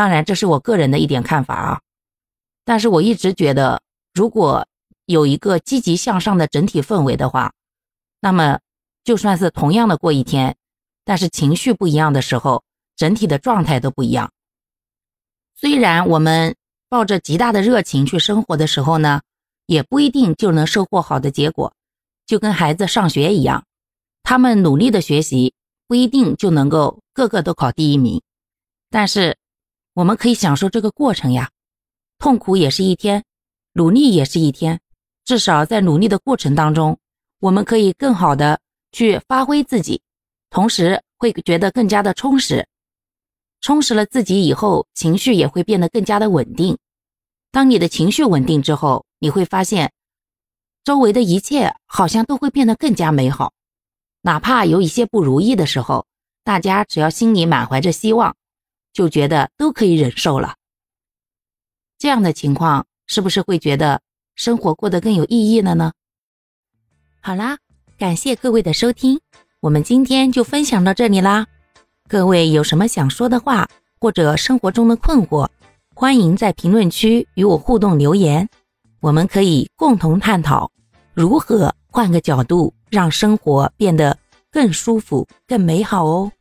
当然，这是我个人的一点看法啊。但是我一直觉得，如果有一个积极向上的整体氛围的话，那么就算是同样的过一天，但是情绪不一样的时候，整体的状态都不一样。虽然我们抱着极大的热情去生活的时候呢，也不一定就能收获好的结果。就跟孩子上学一样，他们努力的学习，不一定就能够个个都考第一名。但是，我们可以享受这个过程呀，痛苦也是一天，努力也是一天。至少在努力的过程当中，我们可以更好的去发挥自己，同时会觉得更加的充实。充实了自己以后，情绪也会变得更加的稳定。当你的情绪稳定之后，你会发现。周围的一切好像都会变得更加美好，哪怕有一些不如意的时候，大家只要心里满怀着希望，就觉得都可以忍受了。这样的情况是不是会觉得生活过得更有意义了呢？好啦，感谢各位的收听，我们今天就分享到这里啦。各位有什么想说的话，或者生活中的困惑，欢迎在评论区与我互动留言。我们可以共同探讨如何换个角度让生活变得更舒服、更美好哦。